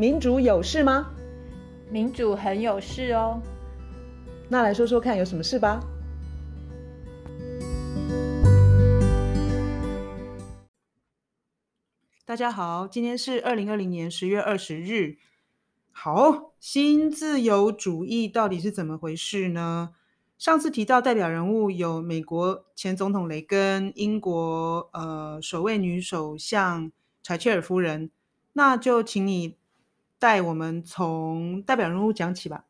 民主有事吗？民主很有事哦。那来说说看，有什么事吧？大家好，今天是二零二零年十月二十日。好，新自由主义到底是怎么回事呢？上次提到代表人物有美国前总统雷根、英国呃首位女首相柴切尔夫人，那就请你带我们从代表人物讲起吧。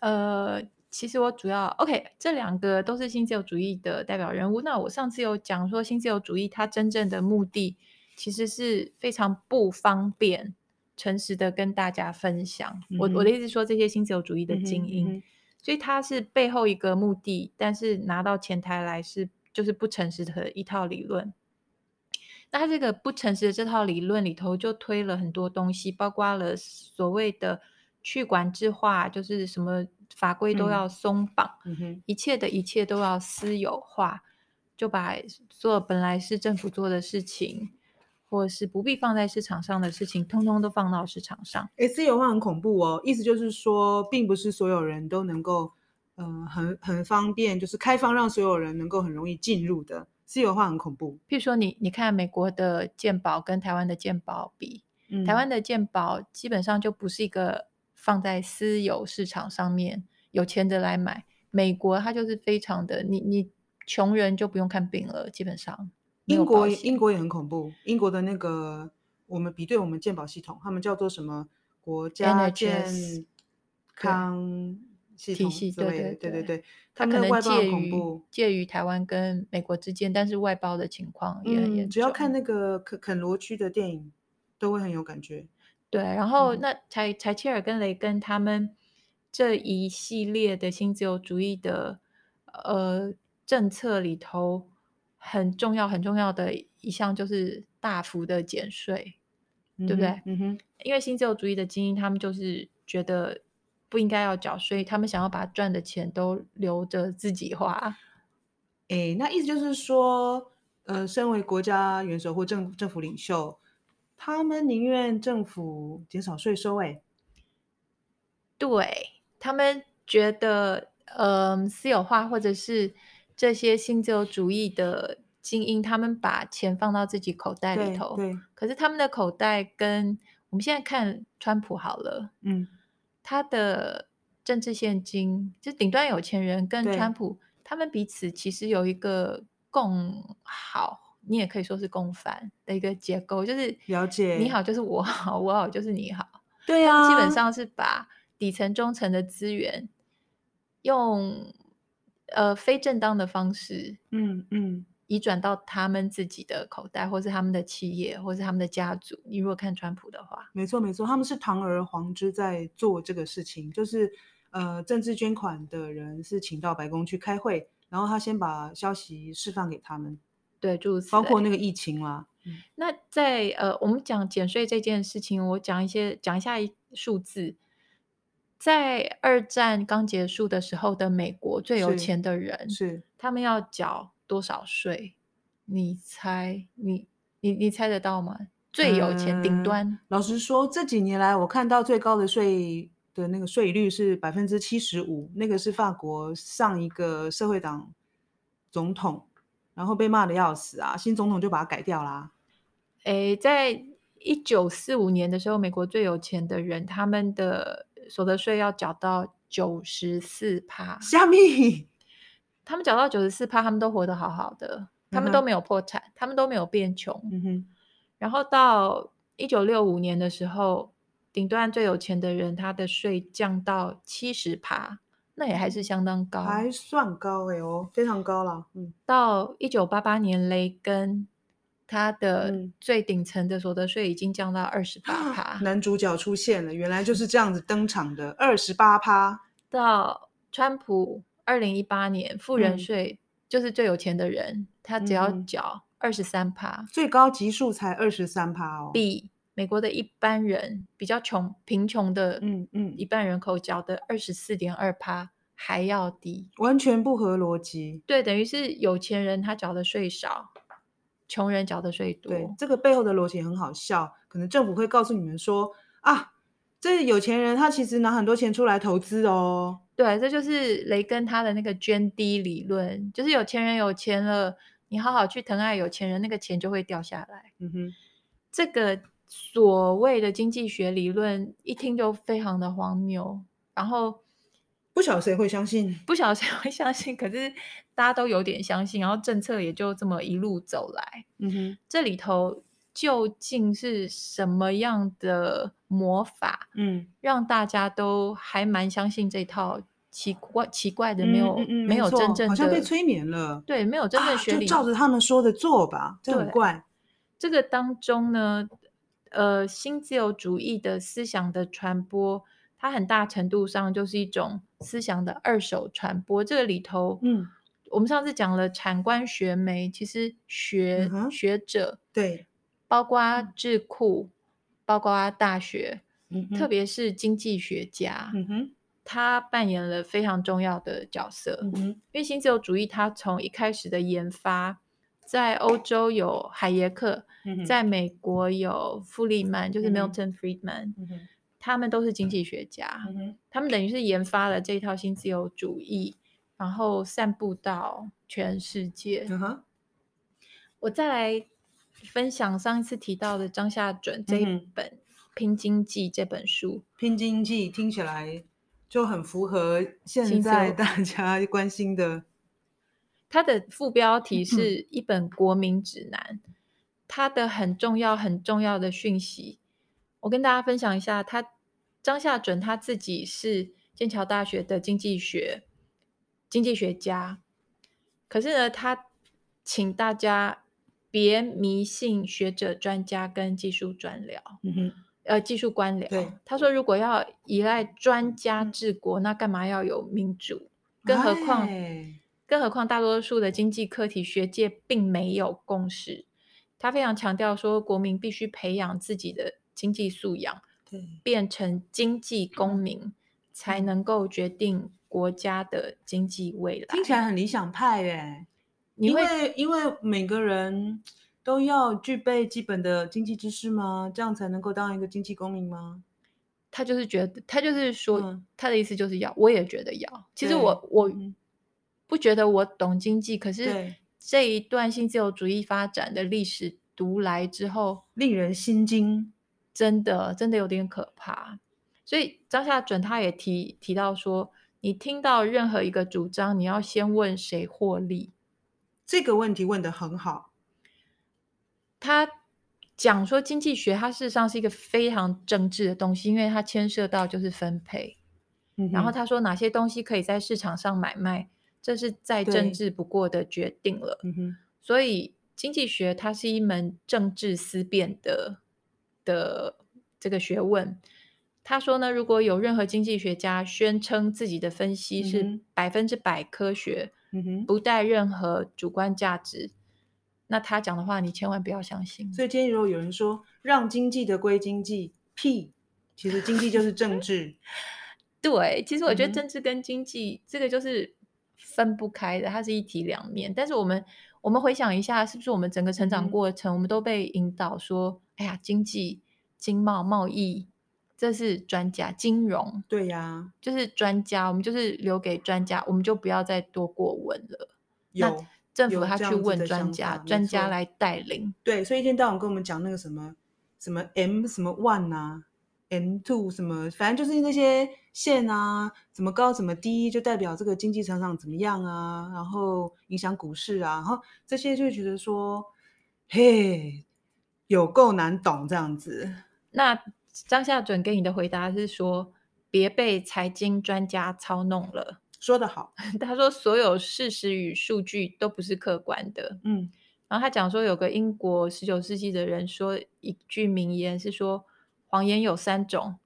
呃，其实我主要 OK，这两个都是新自由主义的代表人物。那我上次有讲说，新自由主义它真正的目的其实是非常不方便诚实的跟大家分享。嗯、我我的意思说，这些新自由主义的精英。嗯嗯所以他是背后一个目的，但是拿到前台来是就是不诚实的一套理论。那他这个不诚实的这套理论里头，就推了很多东西，包括了所谓的去管制化，就是什么法规都要松绑，嗯、一切的一切都要私有化，就把做本来是政府做的事情。或是不必放在市场上的事情，通通都放到市场上。哎，私有化很恐怖哦，意思就是说，并不是所有人都能够，嗯、呃，很很方便，就是开放让所有人能够很容易进入的。私有化很恐怖。譬如说你，你你看美国的健保跟台湾的健保比，嗯、台湾的健保基本上就不是一个放在私有市场上面，有钱的来买。美国它就是非常的，你你穷人就不用看病了，基本上。英国英国也很恐怖，英国的那个我们比对我们健保系统，他们叫做什么国家健康系统体系？对对对对对对，它可能介于介于台湾跟美国之间，但是外包的情况也很严重。只要看那个肯肯罗区的电影，都会很有感觉。对，然后那柴柴切尔跟雷根他们这一系列的新自由主义的呃政策里头。很重要很重要的一项就是大幅的减税，嗯、对不对？嗯哼，因为新自由主义的精英，他们就是觉得不应该要缴税，他们想要把赚的钱都留着自己花。诶，那意思就是说，呃，身为国家元首或政政府领袖，他们宁愿政府减少税收。诶，对，他们觉得，嗯、呃，私有化或者是。这些新自由主义的精英，他们把钱放到自己口袋里头。对，对。可是他们的口袋跟我们现在看川普好了，嗯，他的政治现金，就顶端有钱人跟川普，他们彼此其实有一个共好，你也可以说是共犯的一个结构，就是了解你好就是我好，我好就是你好。对啊，基本上是把底层中层的资源用。呃，非正当的方式，嗯嗯，移转到他们自己的口袋，或是他们的企业，或是他们的家族。你如果看川普的话，没错没错，他们是堂而皇之在做这个事情，就是呃，政治捐款的人是请到白宫去开会，然后他先把消息释放给他们，对，就是包括那个疫情啦。嗯、那在呃，我们讲减税这件事情，我讲一些讲一下数字。在二战刚结束的时候的美国，最有钱的人是，是他们要缴多少税？你猜？你你你猜得到吗？最有钱顶端、嗯。老实说，这几年来我看到最高的税的那个税率是百分之七十五，那个是法国上一个社会党总统，然后被骂的要死啊，新总统就把它改掉啦。诶，在一九四五年的时候，美国最有钱的人他们的。所得税要缴到九十四趴，虾米？他们缴到九十四趴，他们都活得好好的，他们都没有破产，他们都没有变穷。嗯哼。然后到一九六五年的时候，顶端最有钱的人，他的税降到七十趴，那也还是相当高，还算高哎哦，非常高了。嗯。到一九八八年，雷根。他的最顶层的所得税已经降到二十八趴，男主角出现了，原来就是这样子登场的，二十八趴。到川普二零一八年，富人税就是最有钱的人，嗯、他只要缴二十三趴，最高级数才二十三趴哦，比美国的一般人比较穷贫穷的嗯嗯一般人口缴的二十四点二趴还要低，完全不合逻辑。对，等于是有钱人他缴的税少。穷人缴的税多，对，这个背后的逻辑很好笑。可能政府会告诉你们说，啊，这有钱人他其实拿很多钱出来投资哦。对，这就是雷根他的那个涓滴理论，就是有钱人有钱了，你好好去疼爱有钱人，那个钱就会掉下来。嗯哼，这个所谓的经济学理论一听就非常的荒谬，然后不晓得谁会相信，不晓得谁会相信，可是大家都有点相信，然后政策也就这么一路走来。嗯哼，这里头究竟是什么样的魔法？嗯，让大家都还蛮相信这套。奇怪奇怪的，没有、嗯嗯嗯、没有真正的，好像被催眠了。对，没有真正学理、啊，就照着他们说的做吧。这很怪。这个当中呢，呃，新自由主义的思想的传播，它很大程度上就是一种思想的二手传播。这个里头，嗯，我们上次讲了产官学媒，其实学、嗯、学者对，包括智库，包括大学，嗯、特别是经济学家，嗯哼。他扮演了非常重要的角色，嗯哼，因为新自由主义，它从一开始的研发，在欧洲有海耶克，嗯，在美国有富利曼，就是 Milton Friedman，嗯，他们都是经济学家，嗯，他们等于是研发了这一套新自由主义，然后散布到全世界。嗯，我再来分享上一次提到的张夏准这一本《拼经济》这本书，《拼经济》听起来。就很符合现在大家 关心的。它的副标题是一本国民指南。它的很重要、很重要的讯息，我跟大家分享一下。他张夏准他自己是剑桥大学的经济学经济学家，可是呢，他请大家别迷信学者、专家跟技术专僚。嗯哼。呃，技术官僚，他说如果要依赖专家治国，那干嘛要有民主？更何况，更何况大多数的经济课题，学界并没有共识。他非常强调说，国民必须培养自己的经济素养，对，变成经济公民，才能够决定国家的经济未来。听起来很理想派耶，因为因为每个人。都要具备基本的经济知识吗？这样才能够当一个经济公民吗？他就是觉得，他就是说，嗯、他的意思就是要，我也觉得要。其实我我不觉得我懂经济，可是这一段新自由主义发展的历史读来之后，令人心惊，真的真的有点可怕。所以张夏准他也提提到说，你听到任何一个主张，你要先问谁获利。这个问题问得很好。他讲说，经济学它事实上是一个非常政治的东西，因为它牵涉到就是分配。嗯、然后他说哪些东西可以在市场上买卖，这是再政治不过的决定了。嗯、所以经济学它是一门政治思辨的的这个学问。他说呢，如果有任何经济学家宣称自己的分析是百分之百科学，嗯、不带任何主观价值。那他讲的话，你千万不要相信。所以今天如果有人说让经济的归经济，屁，其实经济就是政治。对，其实我觉得政治跟经济、嗯、这个就是分不开的，它是一体两面。但是我们我们回想一下，是不是我们整个成长过程，嗯、我们都被引导说，哎呀，经济、经贸、贸易，这是专家；金融，对呀，就是专家，我们就是留给专家，我们就不要再多过问了。有。政府他去问专家，专家来带领。对，所以一天到晚跟我们讲那个什么什么 M 什么 one 啊，M two 什么，反正就是那些线啊，怎么高怎么低，就代表这个经济成长怎么样啊，然后影响股市啊，然后这些就觉得说，嘿，有够难懂这样子。那张夏准给你的回答是说，别被财经专家操弄了。说得好，他说所有事实与数据都不是客观的。嗯，然后他讲说，有个英国十九世纪的人说一句名言，是说谎言有三种，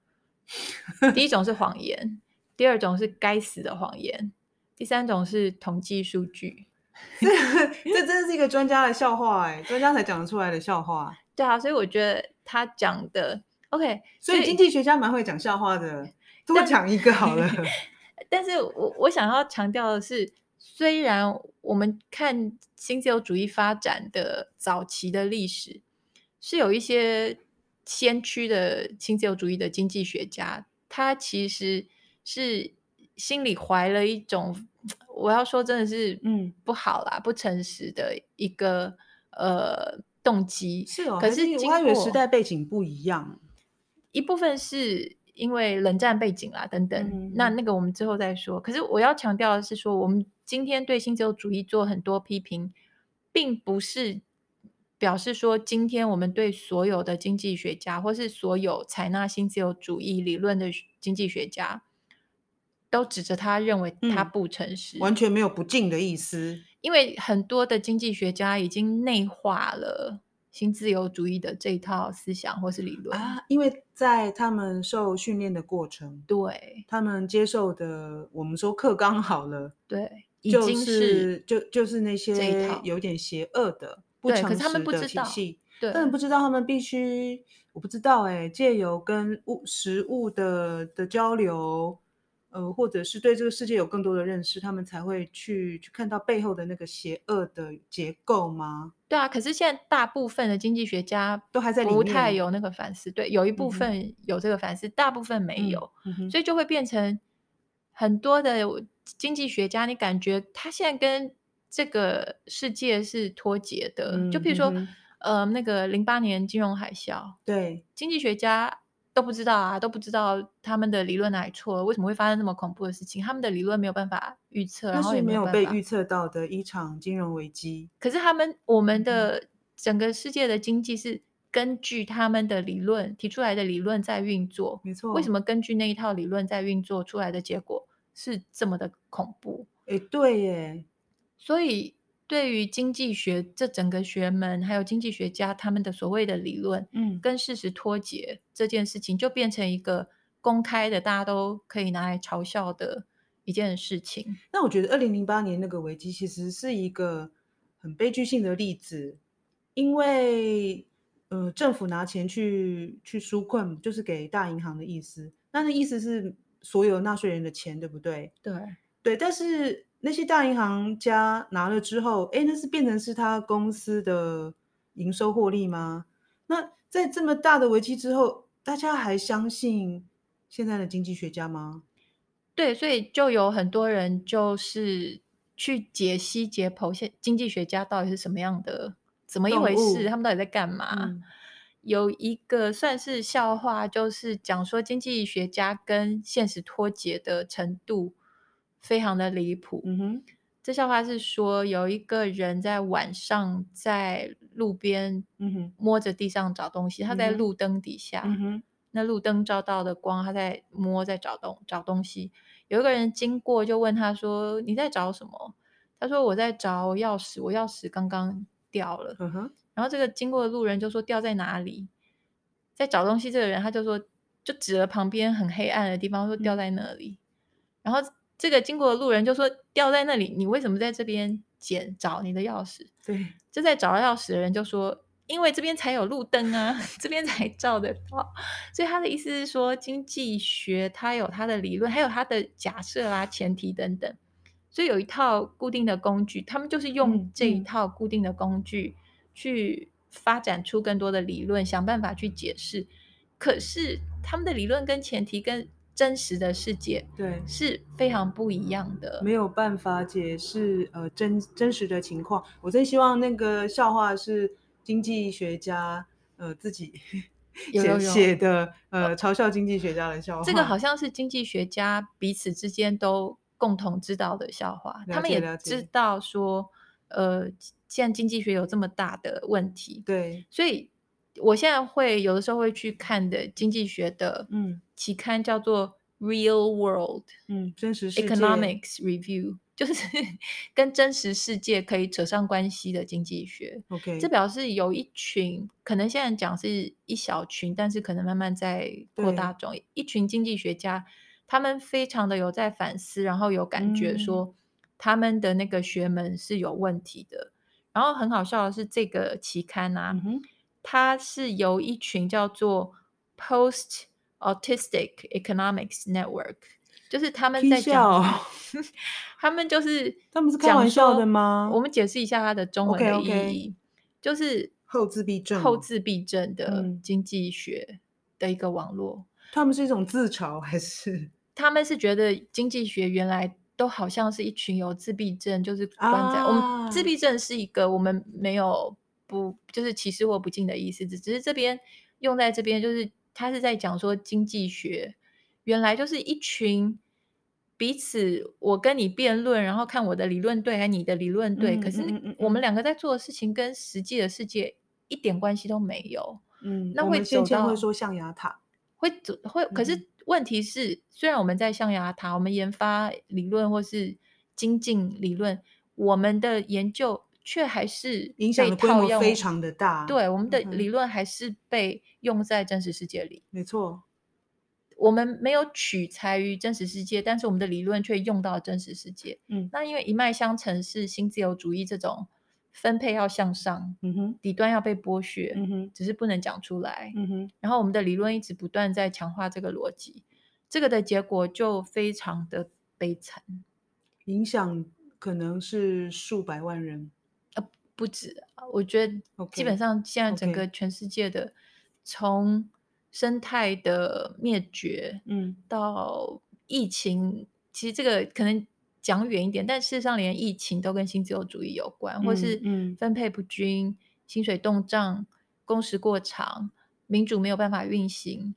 第一种是谎言，第二种是该死的谎言，第三种是统计数据。这这真的是一个专家的笑话哎，专家才讲得出来的笑话。对啊，所以我觉得他讲的 OK，所以经济学家蛮会讲笑话的，多讲一个好了。但是我我想要强调的是，虽然我们看新自由主义发展的早期的历史是有一些先驱的新自由主义的经济学家，他其实是心里怀了一种，我要说真的是嗯不好啦，嗯、不诚实的一个呃动机。是哦，可是我还以为时代背景不一样，一部分是因为冷战背景啦等等，嗯、那那个我们之后再说。可是我要强调的是说，我们今天对新自由主义做很多批评，并不是。表示说，今天我们对所有的经济学家，或是所有采纳新自由主义理论的经济学家，都指着他认为他不诚实，嗯、完全没有不敬的意思。因为很多的经济学家已经内化了新自由主义的这一套思想或是理论啊，因为在他们受训练的过程，对他们接受的，我们说课纲好了，对，已经是就就是那些有点邪恶的。不，可是他们不知道，对，但不知道他们必须，我不知道哎，借由跟物食物的的交流，呃，或者是对这个世界有更多的认识，他们才会去去看到背后的那个邪恶的结构吗？对啊，可是现在大部分的经济学家都还在不太有那个反思，对，有一部分有这个反思，嗯、大部分没有，嗯、所以就会变成很多的经济学家，你感觉他现在跟这个世界是脱节的，嗯、就比如说，嗯、呃，那个零八年金融海啸，对，经济学家都不知道啊，都不知道他们的理论哪里错了，为什么会发生那么恐怖的事情？他们的理论没有办法预测，然后也没有被预测到的一场金融危机。可是他们，我们的整个世界的经济是根据他们的理论提出来的理论在运作，没错。为什么根据那一套理论在运作出来的结果是这么的恐怖？哎，对耶。所以，对于经济学这整个学门，还有经济学家他们的所谓的理论，嗯，跟事实脱节这件事情，就变成一个公开的，大家都可以拿来嘲笑的一件事情。那我觉得，二零零八年那个危机其实是一个很悲剧性的例子，因为，呃，政府拿钱去去纾困，就是给大银行的意思。那那意思是所有纳税人的钱，对不对？对，对，但是。那些大银行家拿了之后，哎，那是变成是他公司的营收获利吗？那在这么大的危机之后，大家还相信现在的经济学家吗？对，所以就有很多人就是去解析解剖，现经济学家到底是什么样的，怎么一回事？他们到底在干嘛？嗯、有一个算是笑话，就是讲说经济学家跟现实脱节的程度。非常的离谱。嗯哼，这笑话是说有一个人在晚上在路边，嗯哼，摸着地上找东西。嗯、他在路灯底下，嗯哼，那路灯照到的光，他在摸，在找东找东西。有一个人经过，就问他说：“你在找什么？”他说：“我在找钥匙，我钥匙刚刚掉了。”嗯哼，然后这个经过的路人就说：“掉在哪里？”在找东西这个人他就说，就指了旁边很黑暗的地方，说：“掉在那里。嗯”然后。这个经过的路人就说，掉在那里，你为什么在这边捡找你的钥匙？对，就在找钥匙的人就说，因为这边才有路灯啊，这边才照得到。所以他的意思是说，经济学它有它的理论，还有它的假设啊、前提等等，所以有一套固定的工具，他们就是用这一套固定的工具去发展出更多的理论，想办法去解释。可是他们的理论跟前提跟真实的世界对是非常不一样的，没有办法解释呃真真实的情况。我真希望那个笑话是经济学家呃自己写写的呃嘲笑经济学家的笑话。这个好像是经济学家彼此之间都共同知道的笑话，他们也知道说呃现在经济学有这么大的问题，对，所以。我现在会有的时候会去看的经济学的嗯期刊叫做 Real World 嗯真实世界 Economics Review 就是跟真实世界可以扯上关系的经济学。OK 这表示有一群可能现在讲是一小群，但是可能慢慢在扩大中。一群经济学家，他们非常的有在反思，然后有感觉说他们的那个学门是有问题的。嗯、然后很好笑的是这个期刊啊。嗯它是由一群叫做 Post Autistic Economics Network，就是他们在讲，他们就是他们是开玩笑的吗？我们解释一下它的中文的意义，okay, okay. 就是后自闭症，后自闭症的经济学的一个网络。嗯、他们是一种自嘲还是？他们是觉得经济学原来都好像是一群有自闭症，就是关在、啊、我们自闭症是一个我们没有不就是歧视或不敬的意思，只只是这边用在这边就是他是在讲说经济学原来就是一群。彼此，我跟你辩论，然后看我的理论对还是你的理论对。嗯、可是我们两个在做的事情跟实际的世界一点关系都没有。嗯，那会走到会说象牙塔，会走会。可是问题是，嗯、虽然我们在象牙塔，我们研发理论或是精进理论，我们的研究却还是影响的规模非常的大。对，我们的理论还是被用在真实世界里。没错。我们没有取材于真实世界，但是我们的理论却用到真实世界。嗯，那因为一脉相承是新自由主义这种分配要向上，嗯哼，底端要被剥削，嗯哼，只是不能讲出来，嗯哼。然后我们的理论一直不断在强化这个逻辑，这个的结果就非常的悲惨，影响可能是数百万人，呃，不止。我觉得基本上现在整个全世界的从生态的灭绝，嗯，到疫情，嗯、其实这个可能讲远一点，但事实上连疫情都跟新自由主义有关，嗯、或是分配不均、嗯、薪水冻涨、工时过长、民主没有办法运行、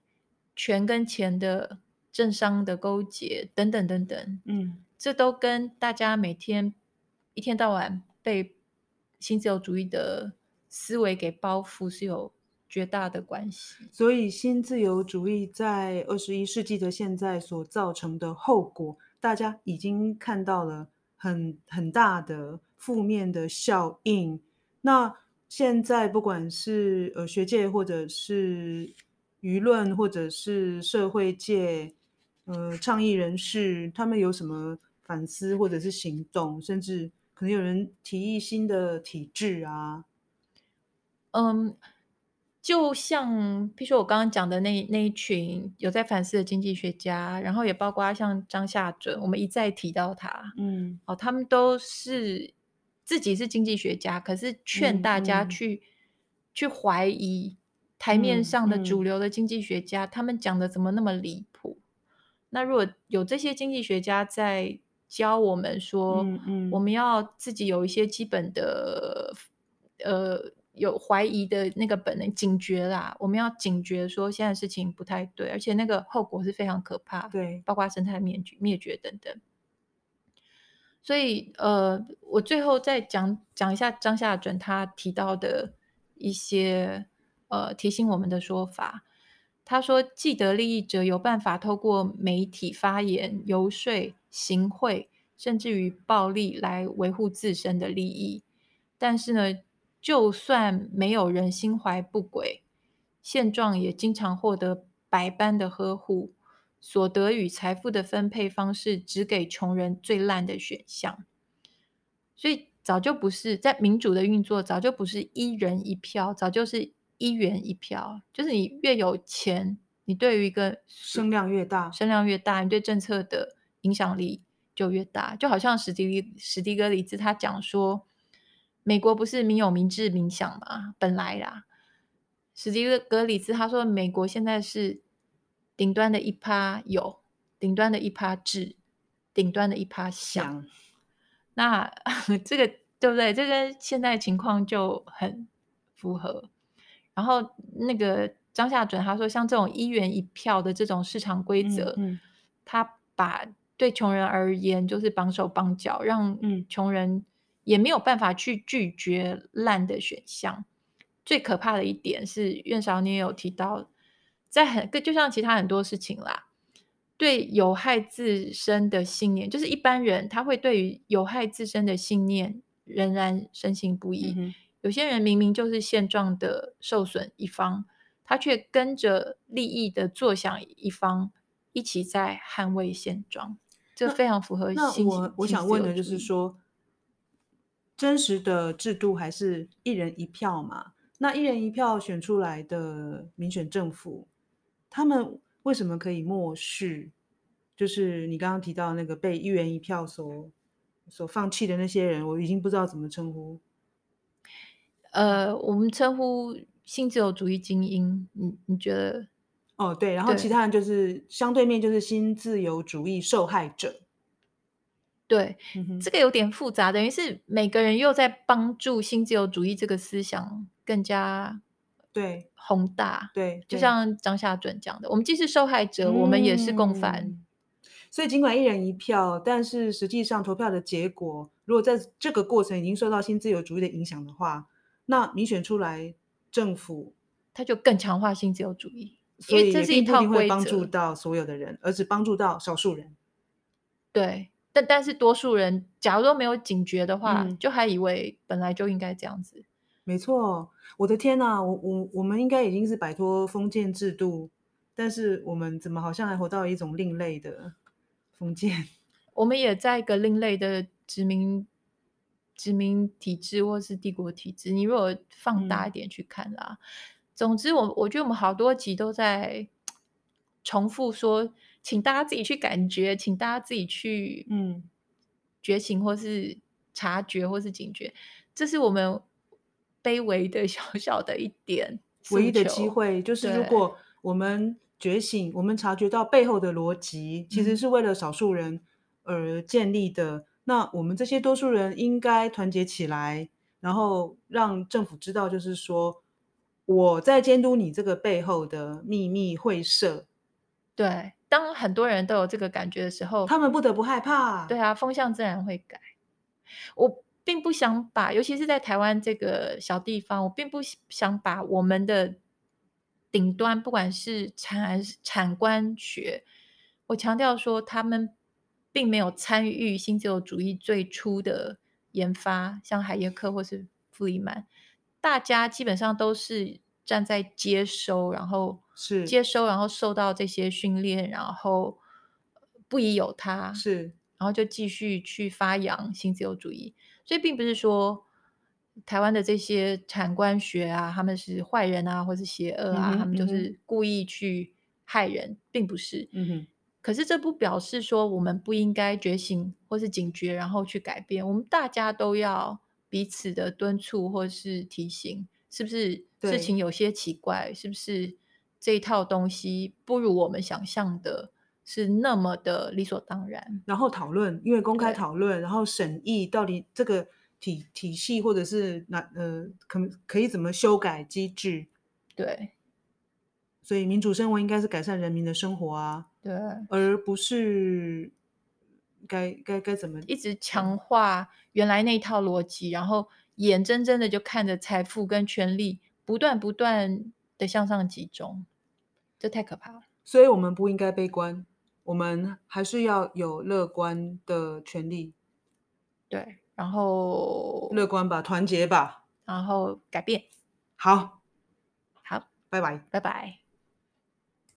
权跟钱的政商的勾结等等等等，嗯，这都跟大家每天一天到晚被新自由主义的思维给包袱是有。绝大的关系，所以新自由主义在二十一世纪的现在所造成的后果，大家已经看到了很很大的负面的效应。那现在不管是呃学界，或者是舆论，或者是社会界，呃倡议人士，他们有什么反思或者是行动，甚至可能有人提议新的体制啊，嗯。就像，譬如说我刚刚讲的那那一群有在反思的经济学家，然后也包括像张夏准，我们一再提到他，嗯，哦，他们都是自己是经济学家，可是劝大家去、嗯、去怀疑台面上的主流的经济学家，他们讲的怎么那么离谱？那如果有这些经济学家在教我们说，嗯嗯、我们要自己有一些基本的，呃。有怀疑的那个本能，警觉啦，我们要警觉说现在事情不太对，而且那个后果是非常可怕，对，包括生态灭绝、灭绝等等。所以，呃，我最后再讲讲一下张夏准他提到的一些呃提醒我们的说法。他说，既得利益者有办法透过媒体发言、游说、行贿，甚至于暴力来维护自身的利益，但是呢，就算没有人心怀不轨，现状也经常获得百般的呵护，所得与财富的分配方式只给穷人最烂的选项，所以早就不是在民主的运作，早就不是一人一票，早就是一元一票，就是你越有钱，你对于一个声量越大，声量越大，你对政策的影响力就越大，就好像史迪史迪格里兹他讲说。美国不是民有、民治、民享嘛？本来啦，史蒂格里兹他说，美国现在是顶端的一趴有，顶端的一趴治，顶端的一趴享。那 这个对不对？这跟现在情况就很符合。然后那个张夏准他说，像这种一元一票的这种市场规则，嗯嗯、他把对穷人而言就是绑手绑脚，让穷人、嗯。也没有办法去拒绝烂的选项。最可怕的一点是，院长你也有提到，在很就像其他很多事情啦，对有害自身的信念，就是一般人他会对于有害自身的信念仍然深信不疑。嗯、有些人明明就是现状的受损一方，他却跟着利益的坐享一方一起在捍卫现状，这非常符合那。那我我想问的就是说。真实的制度还是一人一票嘛？那一人一票选出来的民选政府，他们为什么可以漠视？就是你刚刚提到那个被一人一票所所放弃的那些人，我已经不知道怎么称呼。呃，我们称呼新自由主义精英，你你觉得？哦，对，然后其他人就是相对面就是新自由主义受害者。对，嗯、这个有点复杂，等于是每个人又在帮助新自由主义这个思想更加对宏大。对，对就像张夏准讲的，我们既是受害者，嗯、我们也是共犯。所以尽管一人一票，但是实际上投票的结果，如果在这个过程已经受到新自由主义的影响的话，那民选出来政府，他就更强化新自由主义，所以这是一套规则，帮助到所有的人，而只帮助到少数人。对。但但是多数人，假如都没有警觉的话，嗯，就还以为本来就应该这样子。没错，我的天呐，我我我们应该已经是摆脱封建制度，但是我们怎么好像还活到一种另类的 封建？我们也在一个另类的殖民殖民体制或是帝国体制。你如果放大一点去看啦，嗯，总之我我觉得我们好多集都在重复说。请大家自己去感觉，请大家自己去嗯觉醒，或是察觉，或是警觉，这是我们卑微的 小小的一点唯一的机会，就是如果我们觉醒，我们察觉到背后的逻辑其实是为了少数人而建立的，嗯，那我们这些多数人应该团结起来，然后让政府知道，就是说我在监督你这个背后的秘密会社，对。当很多人都有这个感觉的时候，他们不得不害怕。对啊，风向自然会改。我并不想把，尤其是在台湾这个小地方，我并不想把我们的顶端，不管是产产官学，我强调说他们并没有参与新自由主义最初的研发，像海耶克或是弗里曼，大家基本上都是。站在接收，然后是接收，然后受到这些训练，然后不疑有他，是，然后就继续去发扬新自由主义。所以并不是说台湾的这些产官学啊，他们是坏人啊，或是邪恶啊，嗯、他们就是故意去害人，并不是。嗯哼。可是这不表示说我们不应该觉醒或是警觉，然后去改变。我们大家都要彼此的敦促或是提醒。是不是事情有些奇怪？是不是这一套东西不如我们想象的是那么的理所当然？然后讨论，因为公开讨论，然后审议到底这个体体系或者是哪呃可可以怎么修改机制？对，所以民主生活应该是改善人民的生活啊，对，而不是该该该怎么一直强化原来那套逻辑，然后。眼睁睁的就看着财富跟权力不断不断的向上集中，这太可怕了。所以，我们不应该悲观，我们还是要有乐观的权利。对，然后乐观吧，团结吧，然后改变。好，好，拜拜，拜拜。